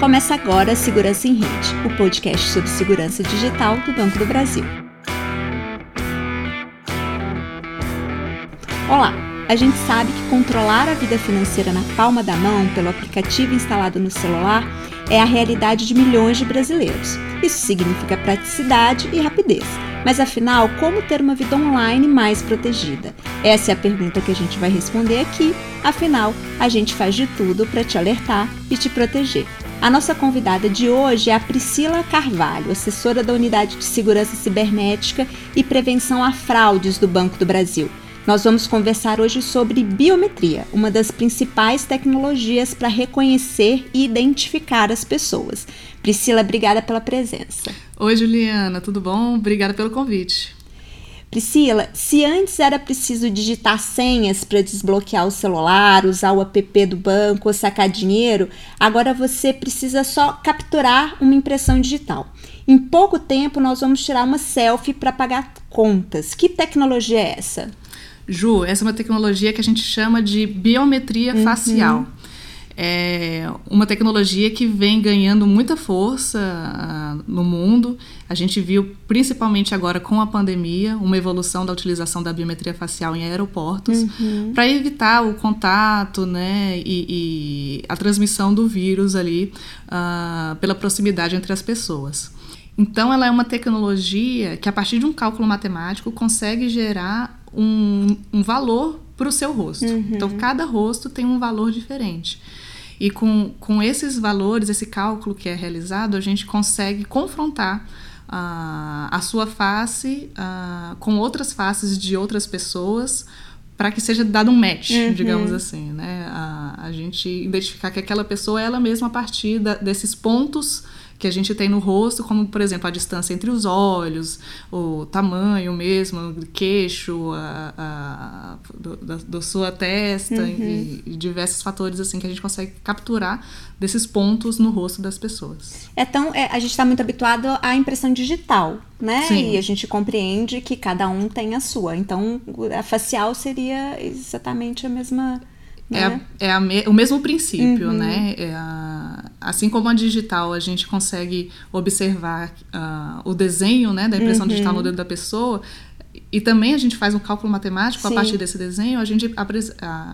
Começa agora Segurança em Rede, o podcast sobre segurança digital do Banco do Brasil. Olá! A gente sabe que controlar a vida financeira na palma da mão pelo aplicativo instalado no celular é a realidade de milhões de brasileiros. Isso significa praticidade e rapidez. Mas afinal, como ter uma vida online mais protegida? Essa é a pergunta que a gente vai responder aqui. Afinal, a gente faz de tudo para te alertar e te proteger. A nossa convidada de hoje é a Priscila Carvalho, assessora da Unidade de Segurança Cibernética e Prevenção a Fraudes do Banco do Brasil. Nós vamos conversar hoje sobre biometria, uma das principais tecnologias para reconhecer e identificar as pessoas. Priscila, obrigada pela presença. Oi, Juliana, tudo bom? Obrigada pelo convite. Priscila, se antes era preciso digitar senhas para desbloquear o celular, usar o app do banco ou sacar dinheiro, agora você precisa só capturar uma impressão digital. Em pouco tempo, nós vamos tirar uma selfie para pagar contas. Que tecnologia é essa? Ju, essa é uma tecnologia que a gente chama de biometria uhum. facial é uma tecnologia que vem ganhando muita força uh, no mundo. A gente viu, principalmente agora com a pandemia, uma evolução da utilização da biometria facial em aeroportos uhum. para evitar o contato né, e, e, a transmissão do vírus ali uh, pela proximidade entre as pessoas. Então, ela é uma tecnologia que, a partir de um cálculo matemático, consegue gerar um, um valor para o seu rosto. Uhum. Então, cada rosto tem um valor diferente. E com, com esses valores, esse cálculo que é realizado, a gente consegue confrontar uh, a sua face uh, com outras faces de outras pessoas para que seja dado um match, uhum. digamos assim, né? A, a gente identificar que aquela pessoa é ela mesma a partir da, desses pontos que a gente tem no rosto, como por exemplo a distância entre os olhos, o tamanho mesmo, do queixo, a, a, do, da, sua testa uhum. e, e, diversos fatores assim que a gente consegue capturar desses pontos no rosto das pessoas. É tão, é, a gente está muito habituado à impressão digital, né? Sim. E a gente compreende que cada um tem a sua. Então a facial seria exatamente a mesma é, a, é a me, o mesmo princípio, uhum. né? É a, assim como a digital, a gente consegue observar uh, o desenho né, da impressão uhum. digital no dedo da pessoa, e também a gente faz um cálculo matemático Sim. a partir desse desenho, a gente uh,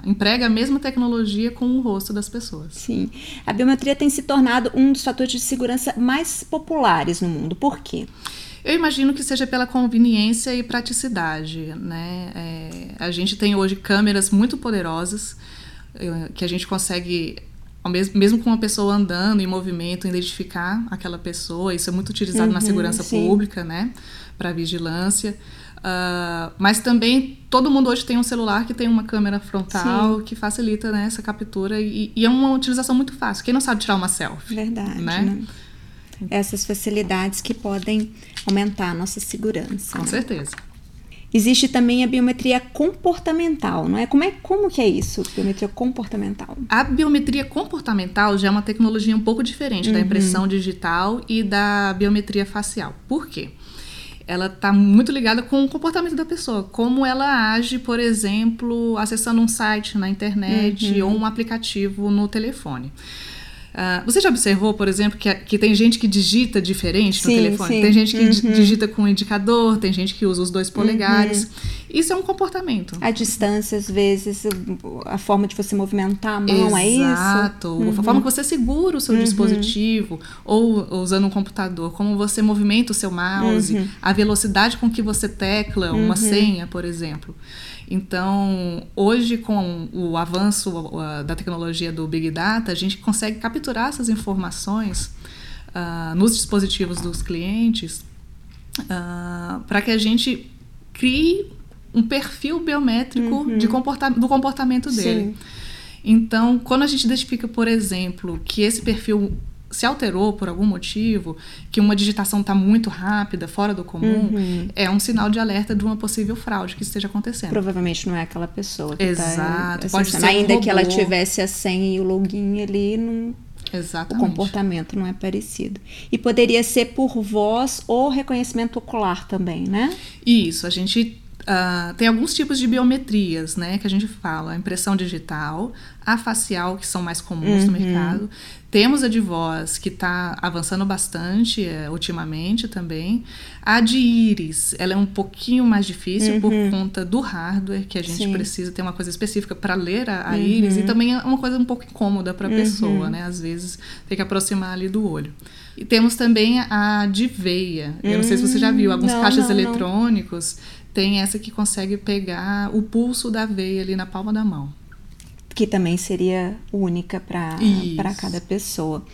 emprega a mesma tecnologia com o rosto das pessoas. Sim. A biometria tem se tornado um dos fatores de segurança mais populares no mundo. Por quê? Eu imagino que seja pela conveniência e praticidade, né? É, a gente tem hoje câmeras muito poderosas que a gente consegue mesmo, mesmo com uma pessoa andando em movimento, identificar aquela pessoa. Isso é muito utilizado uhum, na segurança sim. pública, né? Para vigilância. Uh, mas também todo mundo hoje tem um celular que tem uma câmera frontal sim. que facilita né, essa captura e, e, é uma utilização muito fácil. Quem não sabe tirar uma selfie? Verdade. Né? né? Essas facilidades que podem aumentar a nossa segurança. Com né? certeza. Existe também a biometria comportamental, não é? Como é como que é isso, biometria comportamental? A biometria comportamental já é uma tecnologia um pouco diferente uhum. da impressão digital e da biometria facial. Por quê? Ela está muito ligada com o comportamento da pessoa, como ela age, por exemplo, acessando um site na internet uhum. ou um aplicativo no telefone. Uh, você já observou, por exemplo, que, que tem gente que digita diferente sim, no telefone? Sim. Tem gente que uhum. digita com o indicador, tem gente que usa os dois polegares. Uhum. Isso é um comportamento. A distância, às vezes, a forma de você movimentar a mão, Exato. é isso? Exato. Uhum. A forma que você segura o seu uhum. dispositivo, ou usando um computador, como você movimenta o seu mouse, uhum. a velocidade com que você tecla uma uhum. senha, por exemplo. Então, hoje, com o avanço da tecnologia do Big Data, a gente consegue capturar essas informações uh, nos dispositivos dos clientes uh, para que a gente crie um perfil biométrico uhum. de comporta do comportamento dele. Sim. Então, quando a gente identifica, por exemplo, que esse perfil se alterou por algum motivo, que uma digitação está muito rápida, fora do comum, uhum. é um sinal de alerta de uma possível fraude que esteja acontecendo. Provavelmente não é aquela pessoa que tá Exato. Tá pode ser Ainda um que ela tivesse a senha e o login ali, não... Exatamente. O comportamento não é parecido. E poderia ser por voz ou reconhecimento ocular também, né? Isso, a gente Uh, tem alguns tipos de biometrias, né, que a gente fala, a impressão digital, a facial, que são mais comuns uhum. no mercado. Temos a de voz, que está avançando bastante é, ultimamente também. A de íris, ela é um pouquinho mais difícil uhum. por conta do hardware, que a gente Sim. precisa ter uma coisa específica para ler a, a uhum. íris, e também é uma coisa um pouco incômoda para a uhum. pessoa, né? Às vezes tem que aproximar ali do olho. E temos também a de veia. Eu não sei se você já viu, alguns não, caixas não, eletrônicos tem essa que consegue pegar o pulso da veia ali na palma da mão. Que também seria única para cada pessoa.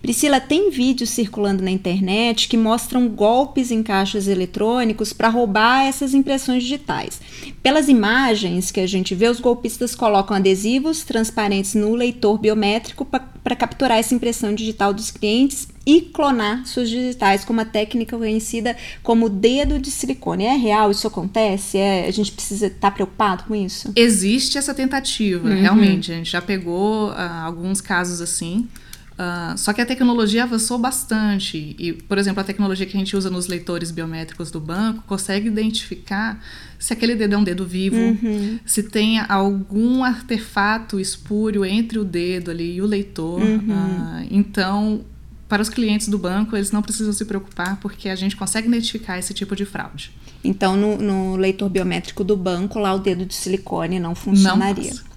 Priscila, tem vídeos circulando na internet que mostram golpes em caixas eletrônicos para roubar essas impressões digitais. Pelas imagens que a gente vê, os golpistas colocam adesivos transparentes no leitor biométrico para capturar essa impressão digital dos clientes e clonar suas digitais com uma técnica conhecida como dedo de silicone. É real? Isso acontece? É, a gente precisa estar tá preocupado com isso? Existe essa tentativa, uhum. realmente. A gente já pegou uh, alguns casos assim. Uh, só que a tecnologia avançou bastante. E, por exemplo, a tecnologia que a gente usa nos leitores biométricos do banco consegue identificar se aquele dedo é um dedo vivo, uhum. se tem algum artefato espúrio entre o dedo ali e o leitor. Uhum. Uh, então, para os clientes do banco, eles não precisam se preocupar porque a gente consegue identificar esse tipo de fraude. Então, no, no leitor biométrico do banco, lá o dedo de silicone não funcionaria. Não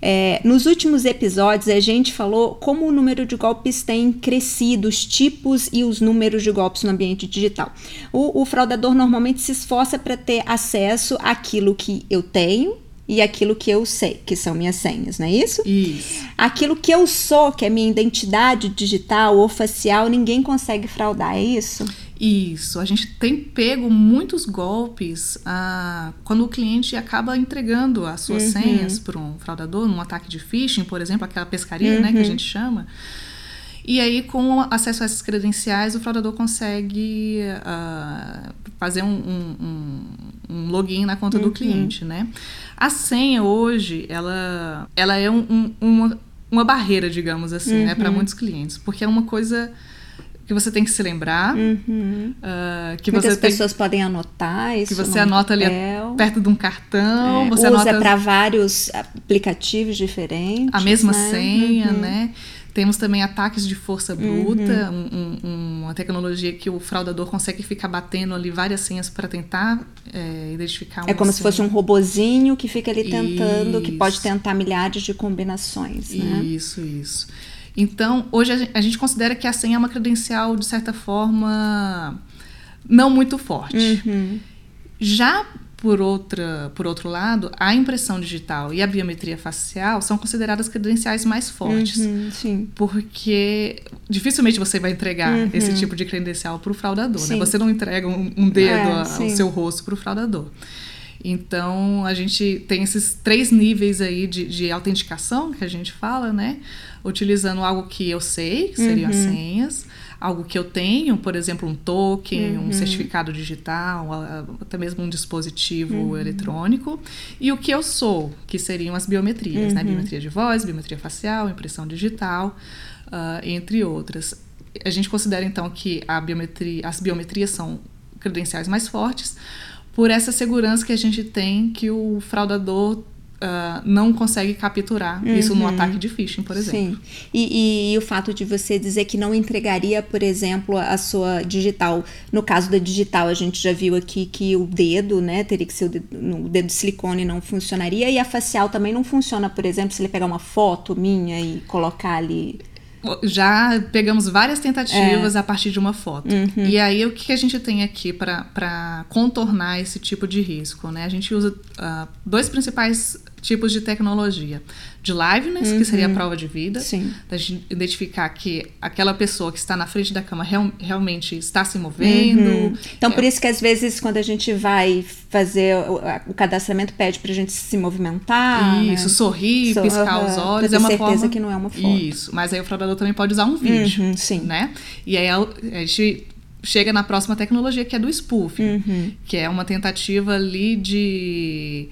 é, nos últimos episódios, a gente falou como o número de golpes tem crescido, os tipos e os números de golpes no ambiente digital. O, o fraudador normalmente se esforça para ter acesso àquilo que eu tenho e aquilo que eu sei, que são minhas senhas, não é isso? Isso. Aquilo que eu sou, que é minha identidade digital ou facial, ninguém consegue fraudar, é isso? Isso. A gente tem pego muitos golpes ah, quando o cliente acaba entregando as suas uhum. senhas para um fraudador, num ataque de phishing, por exemplo, aquela pescaria, uhum. né, que a uhum. gente chama. E aí, com acesso a essas credenciais, o fraudador consegue uh, fazer um, um, um, login na conta uhum. do cliente, né? A senha hoje, ela, ela é um, uma, uma barreira, digamos assim, uhum. né, para muitos clientes, porque é uma coisa que você tem que se lembrar. Uhum. Uh, que Muitas você tem, pessoas podem anotar isso. Que você anota ali perto de um cartão. É, você usa anota para vários aplicativos diferentes. A mesma né? senha, uhum. né? Temos também ataques de força bruta, uhum. um, um, uma tecnologia que o fraudador consegue ficar batendo ali várias senhas para tentar é, identificar É como senha. se fosse um robozinho que fica ali tentando, isso. que pode tentar milhares de combinações. Né? Isso, isso. Então, hoje a gente considera que a senha é uma credencial, de certa forma, não muito forte. Uhum. Já por, outra, por outro lado, a impressão digital e a biometria facial são consideradas credenciais mais fortes. Uhum, porque dificilmente você vai entregar uhum. esse tipo de credencial para o fraudador. Né? Você não entrega um, um dedo é, ao seu rosto para o fraudador. Então, a gente tem esses três níveis aí de, de autenticação que a gente fala, né? Utilizando algo que eu sei, que seriam uhum. as senhas, algo que eu tenho, por exemplo, um token, uhum. um certificado digital, até mesmo um dispositivo uhum. eletrônico, e o que eu sou, que seriam as biometrias, né? Uhum. Biometria de voz, biometria facial, impressão digital, uh, entre outras. A gente considera então que a biometria, as biometrias são credenciais mais fortes, por essa segurança que a gente tem que o fraudador Uh, não consegue capturar uhum. isso no ataque de phishing, por exemplo. Sim. E, e, e, o fato de você dizer que não entregaria, por exemplo, a sua digital. No caso da digital, a gente já viu aqui que o dedo, né, teria que ser o dedo, o dedo de silicone não funcionaria. E a facial também não funciona, por exemplo, se ele pegar uma foto minha e colocar ali já pegamos várias tentativas é. a partir de uma foto. Uhum. E aí, o que a gente tem aqui para contornar esse tipo de risco? Né? A gente usa uh, dois principais tipos de tecnologia. De liveness, uhum. que seria a uhum. prova de vida. Sim. Da gente identificar que aquela pessoa que está na frente da cama real, realmente está se movendo. Uhum. Então, é. por isso que às vezes, quando a gente vai fazer o, o cadastramento, pede para a gente se movimentar. Né? Isso, né? sorrir, so, piscar os olhos. Pra é uma certeza forma... que não é uma foto. Isso, mas aí o fraudador também pode usar um vídeo. Uhum, sim. Né? E aí a, a gente chega na próxima tecnologia que é do spoofing, uhum. que é uma tentativa ali de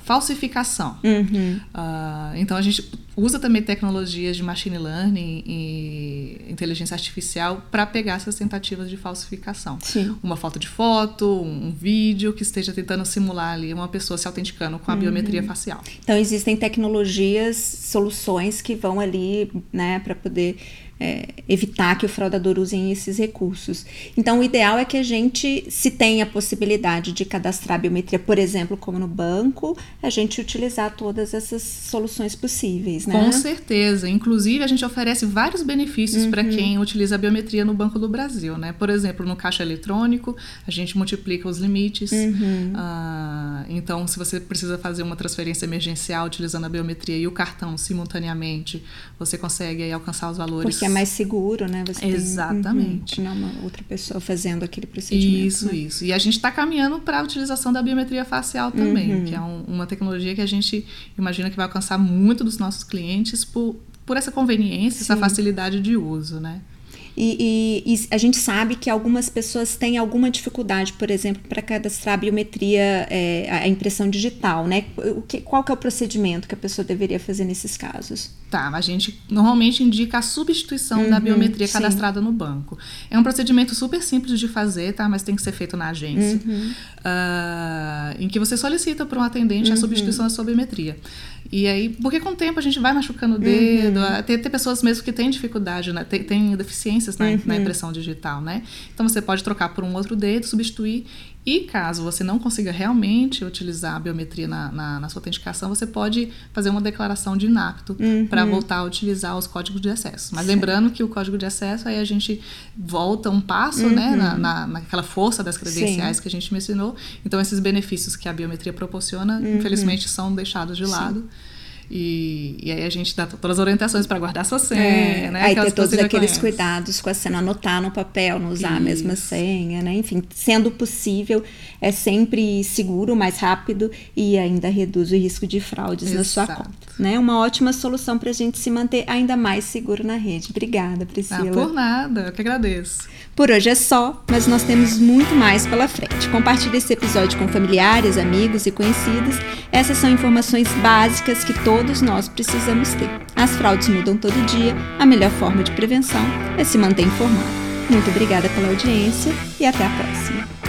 falsificação. Uhum. Uh, então a gente usa também tecnologias de machine learning e inteligência artificial para pegar essas tentativas de falsificação. Sim. Uma foto de foto, um vídeo que esteja tentando simular ali uma pessoa se autenticando com a uhum. biometria facial. Então existem tecnologias, soluções que vão ali, né, para poder é, evitar que o fraudador use esses recursos. Então, o ideal é que a gente, se tem a possibilidade de cadastrar biometria, por exemplo, como no banco, a gente utilizar todas essas soluções possíveis, né? Com certeza. Inclusive, a gente oferece vários benefícios uhum. para quem utiliza a biometria no Banco do Brasil, né? Por exemplo, no caixa eletrônico, a gente multiplica os limites. Uhum. Ah, então, se você precisa fazer uma transferência emergencial utilizando a biometria e o cartão simultaneamente, você consegue aí, alcançar os valores. Porque é mais seguro, né? Você Exatamente. Tem, uhum, não uma outra pessoa fazendo aquele procedimento. Isso, né? isso. E a gente está caminhando para a utilização da biometria facial também, uhum. que é um, uma tecnologia que a gente imagina que vai alcançar muito dos nossos clientes por, por essa conveniência, Sim. essa facilidade de uso, né? E, e, e, a gente sabe que algumas pessoas têm alguma dificuldade, por exemplo, para cadastrar a biometria, é, a impressão digital, né? O que, qual que é o procedimento que a pessoa deveria fazer nesses casos? Tá, a gente normalmente indica a substituição uhum, da biometria cadastrada sim. no banco. É um procedimento super simples de fazer, tá? Mas tem que ser feito na agência, uhum. uh, em que você solicita para um atendente uhum. a substituição da sua biometria. E aí, porque com o tempo a gente vai machucando o dedo, uhum. tem, tem pessoas mesmo que têm dificuldade, né? tem, tem deficiências na, uhum. na, impressão digital, né? Então você pode trocar por um outro dedo, substituir. E caso você não consiga realmente utilizar a biometria na, na, na sua autenticação, você pode fazer uma declaração de inapto uhum. para voltar a utilizar os códigos de acesso. Mas lembrando que o código de acesso, aí a gente volta um passo né, na, uhum. na, naquela força das credenciais Sim. que a gente mencionou. Então, esses benefícios que a biometria proporciona, uhum. infelizmente, são deixados de lado. E, e aí a gente dá todas as orientações para guardar sua senha, é, né? Aí ter todos aqueles cuidados com a senha, anotar no papel, não usar Isso. a mesma senha, né? Enfim, sendo possível, é sempre seguro, mais rápido e ainda reduz o risco de fraudes Exato. na sua conta. Né? Uma ótima solução para a gente se manter ainda mais seguro na rede. Obrigada, Priscila. Ah, por nada, eu que agradeço. Por hoje é só, mas nós temos muito mais pela frente. Compartilhe esse episódio com familiares, amigos e conhecidos. Essas são informações básicas que todos nós precisamos ter. As fraudes mudam todo dia, a melhor forma de prevenção é se manter informado. Muito obrigada pela audiência e até a próxima.